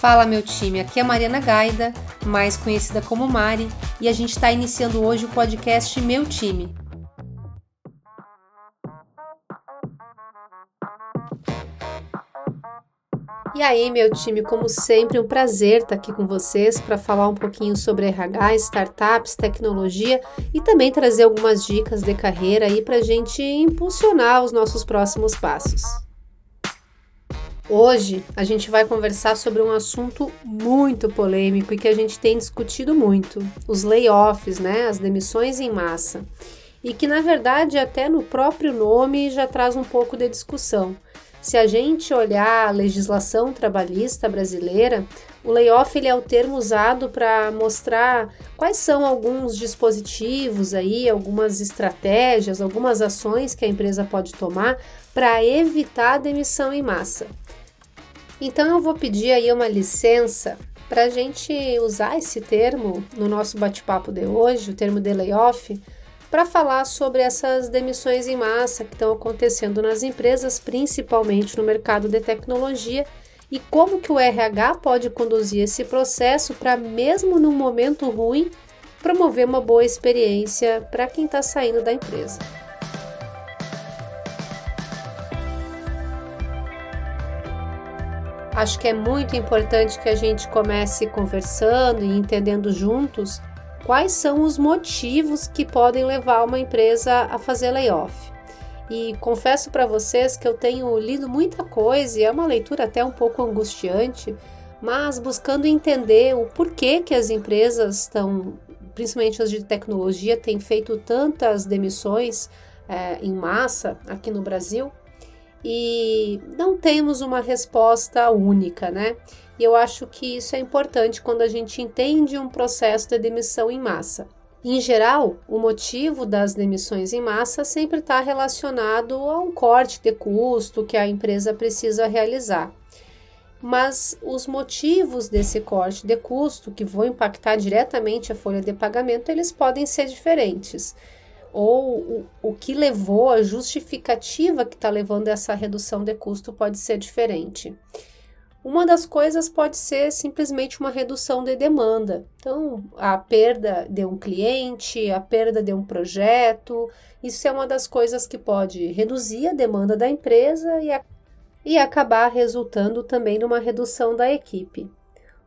Fala meu time, aqui é a Mariana Gaida, mais conhecida como Mari, e a gente está iniciando hoje o podcast Meu Time. E aí, meu time, como sempre, um prazer estar aqui com vocês para falar um pouquinho sobre RH, startups, tecnologia e também trazer algumas dicas de carreira aí para a gente impulsionar os nossos próximos passos. Hoje a gente vai conversar sobre um assunto muito polêmico e que a gente tem discutido muito: os layoffs, né, as demissões em massa. E que na verdade, até no próprio nome já traz um pouco de discussão. Se a gente olhar a legislação trabalhista brasileira, o layoff ele é o termo usado para mostrar quais são alguns dispositivos aí, algumas estratégias, algumas ações que a empresa pode tomar para evitar a demissão em massa. Então eu vou pedir aí uma licença para a gente usar esse termo no nosso bate-papo de hoje, o termo de layoff, para falar sobre essas demissões em massa que estão acontecendo nas empresas, principalmente no mercado de tecnologia, e como que o RH pode conduzir esse processo para, mesmo num momento ruim, promover uma boa experiência para quem está saindo da empresa. Acho que é muito importante que a gente comece conversando e entendendo juntos quais são os motivos que podem levar uma empresa a fazer layoff. E confesso para vocês que eu tenho lido muita coisa e é uma leitura até um pouco angustiante, mas buscando entender o porquê que as empresas estão, principalmente as de tecnologia, têm feito tantas demissões é, em massa aqui no Brasil e não temos uma resposta única, né? E eu acho que isso é importante quando a gente entende um processo de demissão em massa. Em geral, o motivo das demissões em massa sempre está relacionado a um corte de custo que a empresa precisa realizar. Mas os motivos desse corte de custo, que vão impactar diretamente a folha de pagamento, eles podem ser diferentes ou o, o que levou, a justificativa que está levando essa redução de custo pode ser diferente. Uma das coisas pode ser simplesmente uma redução de demanda. Então, a perda de um cliente, a perda de um projeto, isso é uma das coisas que pode reduzir a demanda da empresa e, a, e acabar resultando também numa redução da equipe.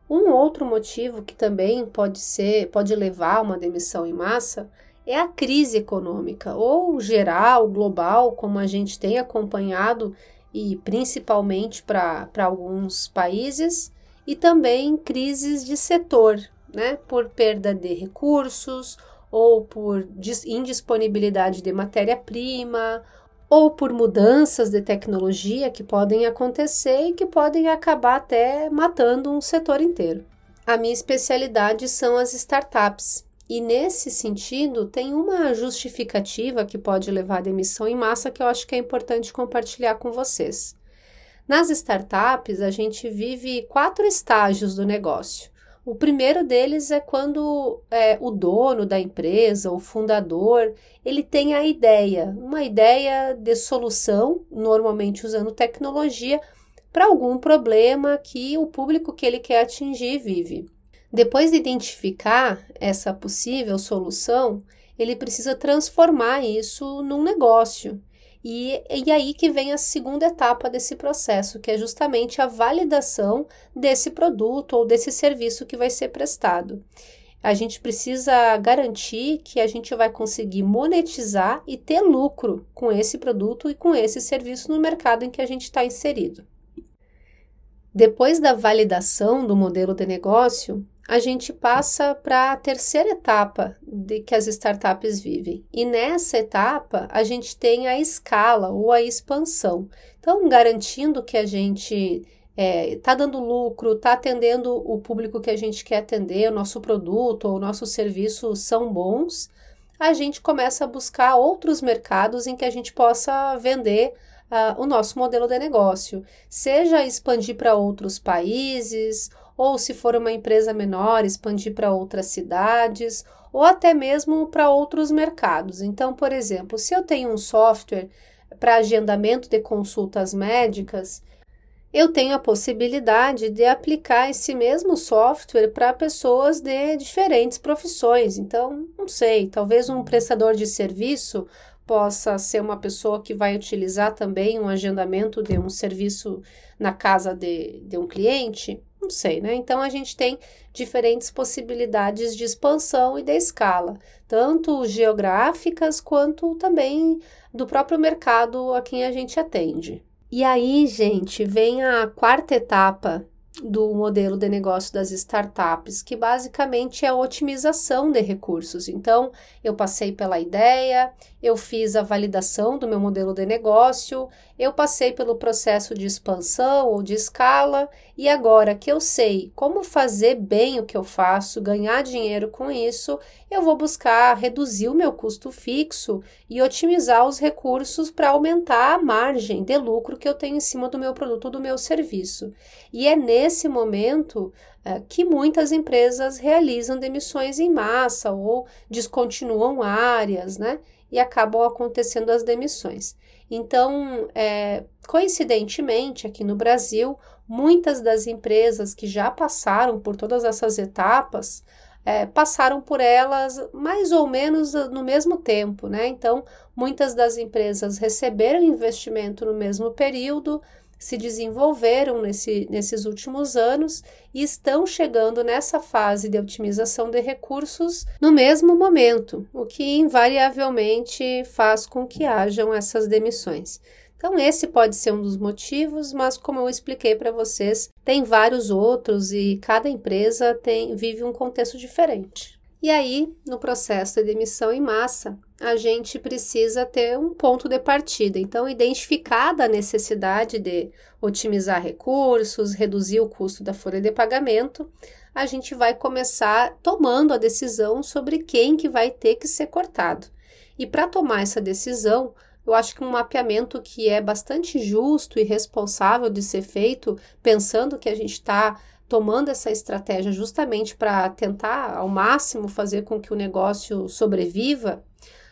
Um outro motivo que também pode ser, pode levar a uma demissão em massa é a crise econômica, ou geral, global, como a gente tem acompanhado, e principalmente para alguns países, e também crises de setor, né, por perda de recursos, ou por indisponibilidade de matéria-prima, ou por mudanças de tecnologia que podem acontecer e que podem acabar até matando um setor inteiro. A minha especialidade são as startups e nesse sentido, tem uma justificativa que pode levar à demissão em massa que eu acho que é importante compartilhar com vocês. Nas startups, a gente vive quatro estágios do negócio. O primeiro deles é quando é, o dono da empresa, o fundador, ele tem a ideia, uma ideia de solução, normalmente usando tecnologia, para algum problema que o público que ele quer atingir vive. Depois de identificar essa possível solução, ele precisa transformar isso num negócio. E, e aí que vem a segunda etapa desse processo, que é justamente a validação desse produto ou desse serviço que vai ser prestado. A gente precisa garantir que a gente vai conseguir monetizar e ter lucro com esse produto e com esse serviço no mercado em que a gente está inserido. Depois da validação do modelo de negócio, a gente passa para a terceira etapa de que as startups vivem. E nessa etapa, a gente tem a escala ou a expansão. Então, garantindo que a gente está é, tá dando lucro, está atendendo o público que a gente quer atender, o nosso produto ou o nosso serviço são bons, a gente começa a buscar outros mercados em que a gente possa vender uh, o nosso modelo de negócio, seja expandir para outros países ou se for uma empresa menor, expandir para outras cidades ou até mesmo para outros mercados. Então, por exemplo, se eu tenho um software para agendamento de consultas médicas, eu tenho a possibilidade de aplicar esse mesmo software para pessoas de diferentes profissões. Então, não sei, talvez um prestador de serviço possa ser uma pessoa que vai utilizar também um agendamento de um serviço na casa de, de um cliente. Não sei, né? Então a gente tem diferentes possibilidades de expansão e de escala, tanto geográficas quanto também do próprio mercado a quem a gente atende. E aí, gente, vem a quarta etapa do modelo de negócio das startups, que basicamente é a otimização de recursos. Então, eu passei pela ideia, eu fiz a validação do meu modelo de negócio, eu passei pelo processo de expansão ou de escala, e agora que eu sei como fazer bem o que eu faço, ganhar dinheiro com isso, eu vou buscar reduzir o meu custo fixo e otimizar os recursos para aumentar a margem de lucro que eu tenho em cima do meu produto ou do meu serviço. E é nesse momento é, que muitas empresas realizam demissões em massa ou descontinuam áreas, né? E acabam acontecendo as demissões. Então, é, coincidentemente, aqui no Brasil, muitas das empresas que já passaram por todas essas etapas é, passaram por elas mais ou menos no mesmo tempo, né? Então, muitas das empresas receberam investimento no mesmo período, se desenvolveram nesse, nesses últimos anos e estão chegando nessa fase de otimização de recursos no mesmo momento, o que invariavelmente faz com que hajam essas demissões. Então, esse pode ser um dos motivos, mas como eu expliquei para vocês, tem vários outros e cada empresa tem, vive um contexto diferente. E aí, no processo de demissão em massa, a gente precisa ter um ponto de partida. Então, identificada a necessidade de otimizar recursos, reduzir o custo da folha de pagamento, a gente vai começar tomando a decisão sobre quem que vai ter que ser cortado. E para tomar essa decisão, eu acho que um mapeamento que é bastante justo e responsável de ser feito, pensando que a gente está tomando essa estratégia justamente para tentar ao máximo fazer com que o negócio sobreviva,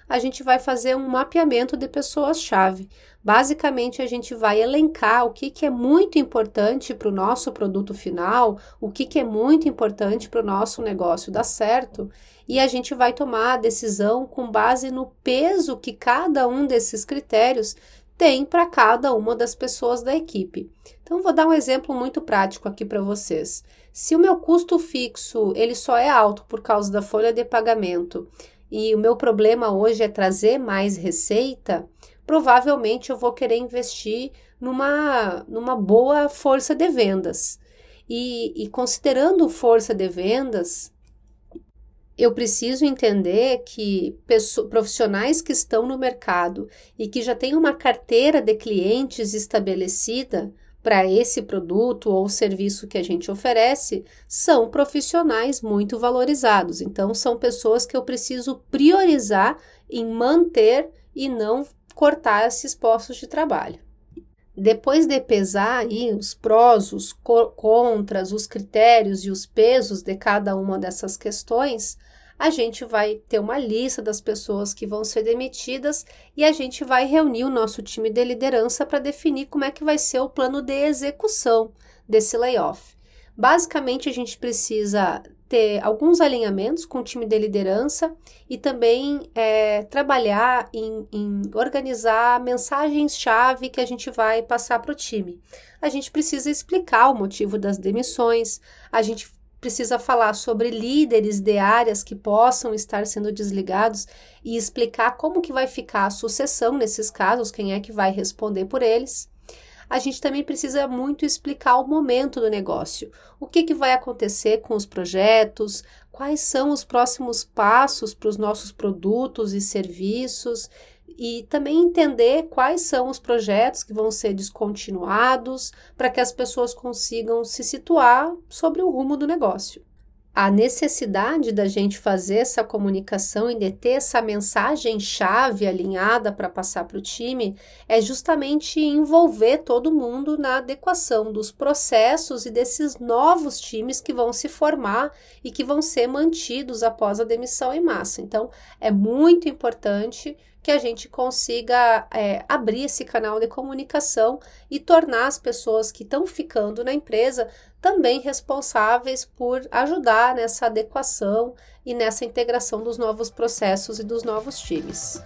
a gente vai fazer um mapeamento de pessoas-chave. Basicamente, a gente vai elencar o que, que é muito importante para o nosso produto final, o que, que é muito importante para o nosso negócio dar certo, e a gente vai tomar a decisão com base no peso que cada um desses critérios tem para cada uma das pessoas da equipe. Então vou dar um exemplo muito prático aqui para vocês. Se o meu custo fixo ele só é alto por causa da folha de pagamento e o meu problema hoje é trazer mais receita, provavelmente eu vou querer investir numa, numa boa força de vendas. E, e considerando força de vendas, eu preciso entender que profissionais que estão no mercado e que já têm uma carteira de clientes estabelecida para esse produto ou serviço que a gente oferece são profissionais muito valorizados. Então, são pessoas que eu preciso priorizar em manter e não cortar esses postos de trabalho. Depois de pesar aí os prós, os contras, os critérios e os pesos de cada uma dessas questões, a gente vai ter uma lista das pessoas que vão ser demitidas e a gente vai reunir o nosso time de liderança para definir como é que vai ser o plano de execução desse layoff. Basicamente, a gente precisa ter alguns alinhamentos com o time de liderança e também é, trabalhar em, em organizar mensagens-chave que a gente vai passar para o time. A gente precisa explicar o motivo das demissões, a gente precisa falar sobre líderes de áreas que possam estar sendo desligados e explicar como que vai ficar a sucessão nesses casos, quem é que vai responder por eles. A gente também precisa muito explicar o momento do negócio, o que, que vai acontecer com os projetos, quais são os próximos passos para os nossos produtos e serviços, e também entender quais são os projetos que vão ser descontinuados para que as pessoas consigam se situar sobre o rumo do negócio. a necessidade da gente fazer essa comunicação e de ter essa mensagem-chave alinhada para passar para o time é justamente envolver todo mundo na adequação dos processos e desses novos times que vão se formar e que vão ser mantidos após a demissão em massa. Então, é muito importante que a gente consiga é, abrir esse canal de comunicação e tornar as pessoas que estão ficando na empresa também responsáveis por ajudar nessa adequação e nessa integração dos novos processos e dos novos times.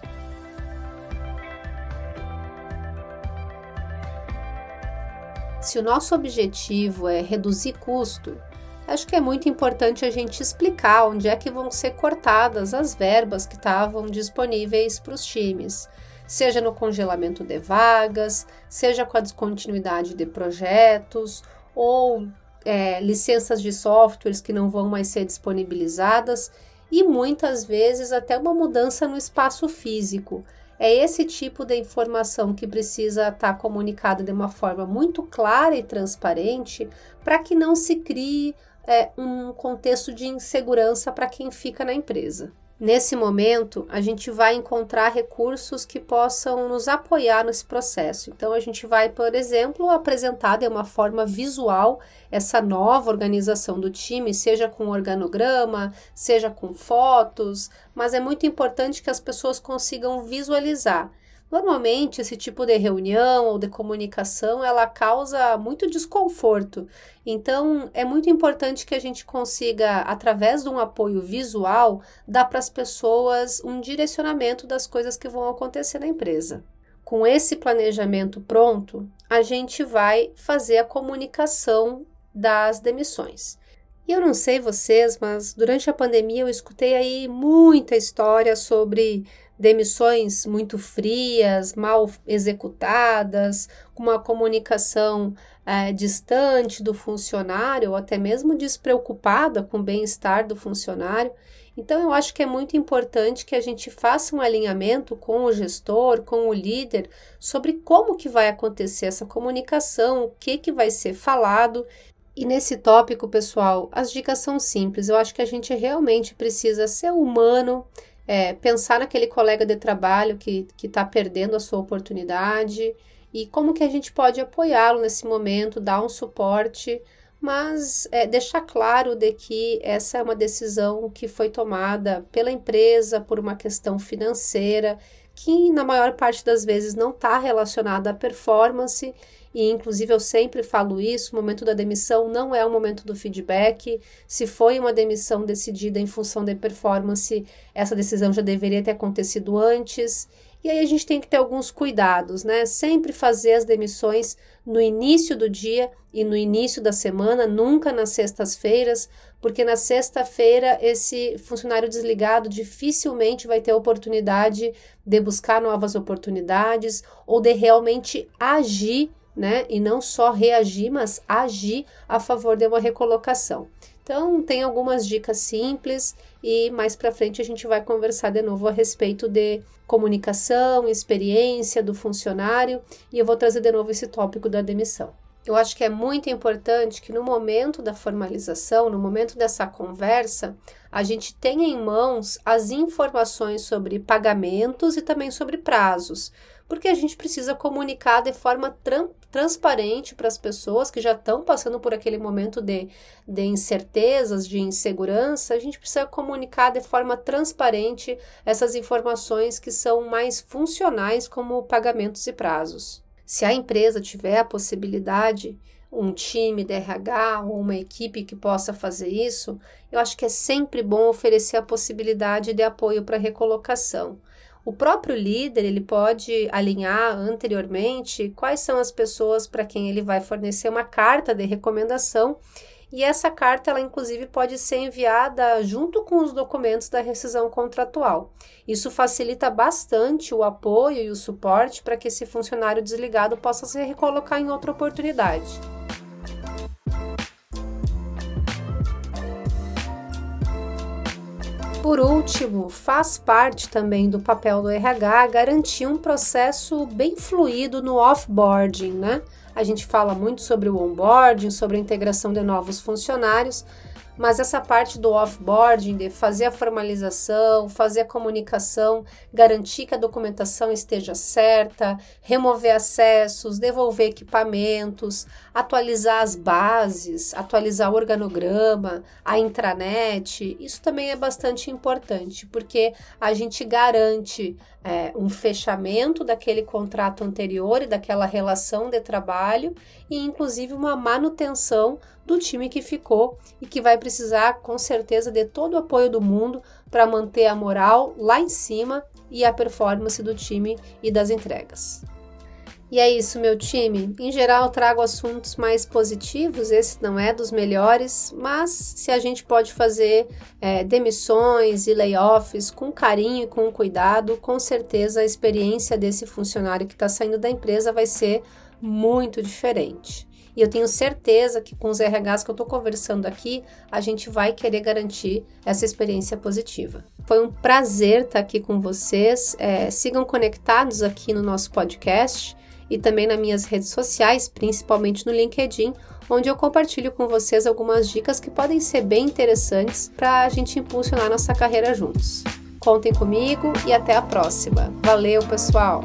Se o nosso objetivo é reduzir custo, acho que é muito importante a gente explicar onde é que vão ser cortadas as verbas que estavam disponíveis para os times, seja no congelamento de vagas, seja com a descontinuidade de projetos ou é, licenças de softwares que não vão mais ser disponibilizadas e muitas vezes até uma mudança no espaço físico. É esse tipo de informação que precisa estar comunicada de uma forma muito clara e transparente para que não se crie é, um contexto de insegurança para quem fica na empresa. Nesse momento, a gente vai encontrar recursos que possam nos apoiar nesse processo. Então, a gente vai, por exemplo, apresentar de uma forma visual essa nova organização do time, seja com organograma, seja com fotos, mas é muito importante que as pessoas consigam visualizar. Normalmente, esse tipo de reunião ou de comunicação, ela causa muito desconforto. Então, é muito importante que a gente consiga, através de um apoio visual, dar para as pessoas um direcionamento das coisas que vão acontecer na empresa. Com esse planejamento pronto, a gente vai fazer a comunicação das demissões. E eu não sei vocês, mas durante a pandemia eu escutei aí muita história sobre demissões muito frias, mal executadas, com uma comunicação é, distante do funcionário, ou até mesmo despreocupada com o bem-estar do funcionário. Então, eu acho que é muito importante que a gente faça um alinhamento com o gestor, com o líder, sobre como que vai acontecer essa comunicação, o que, que vai ser falado. E nesse tópico, pessoal, as dicas são simples. Eu acho que a gente realmente precisa ser humano, é, pensar naquele colega de trabalho que está perdendo a sua oportunidade e como que a gente pode apoiá-lo nesse momento, dar um suporte, mas é, deixar claro de que essa é uma decisão que foi tomada pela empresa por uma questão financeira que na maior parte das vezes não está relacionada à performance e inclusive eu sempre falo isso, o momento da demissão não é o momento do feedback. Se foi uma demissão decidida em função da performance, essa decisão já deveria ter acontecido antes. E aí a gente tem que ter alguns cuidados, né? Sempre fazer as demissões no início do dia e no início da semana, nunca nas sextas-feiras, porque na sexta-feira esse funcionário desligado dificilmente vai ter oportunidade de buscar novas oportunidades ou de realmente agir né? E não só reagir, mas agir a favor de uma recolocação. Então, tem algumas dicas simples e mais para frente a gente vai conversar de novo a respeito de comunicação, experiência do funcionário e eu vou trazer de novo esse tópico da demissão. Eu acho que é muito importante que no momento da formalização, no momento dessa conversa, a gente tenha em mãos as informações sobre pagamentos e também sobre prazos, porque a gente precisa comunicar de forma transparente para as pessoas que já estão passando por aquele momento de, de incertezas, de insegurança. A gente precisa comunicar de forma transparente essas informações que são mais funcionais, como pagamentos e prazos. Se a empresa tiver a possibilidade, um time de RH ou uma equipe que possa fazer isso, eu acho que é sempre bom oferecer a possibilidade de apoio para recolocação. O próprio líder ele pode alinhar anteriormente quais são as pessoas para quem ele vai fornecer uma carta de recomendação e essa carta ela inclusive pode ser enviada junto com os documentos da rescisão contratual. Isso facilita bastante o apoio e o suporte para que esse funcionário desligado possa se recolocar em outra oportunidade. Por último, faz parte também do papel do RH garantir um processo bem fluido no offboarding, né? A gente fala muito sobre o onboarding, sobre a integração de novos funcionários, mas essa parte do offboarding, de fazer a formalização, fazer a comunicação, garantir que a documentação esteja certa, remover acessos, devolver equipamentos, atualizar as bases, atualizar o organograma, a intranet, isso também é bastante importante, porque a gente garante é, um fechamento daquele contrato anterior e daquela relação de trabalho e, inclusive, uma manutenção do time que ficou e que vai precisar, com certeza, de todo o apoio do mundo para manter a moral lá em cima e a performance do time e das entregas. E é isso, meu time. Em geral, trago assuntos mais positivos. Esse não é dos melhores, mas se a gente pode fazer é, demissões e layoffs com carinho e com cuidado, com certeza a experiência desse funcionário que está saindo da empresa vai ser muito diferente. E eu tenho certeza que com os RHs que eu estou conversando aqui, a gente vai querer garantir essa experiência positiva. Foi um prazer estar aqui com vocês. É, sigam conectados aqui no nosso podcast e também nas minhas redes sociais, principalmente no LinkedIn, onde eu compartilho com vocês algumas dicas que podem ser bem interessantes para a gente impulsionar nossa carreira juntos. Contem comigo e até a próxima. Valeu, pessoal!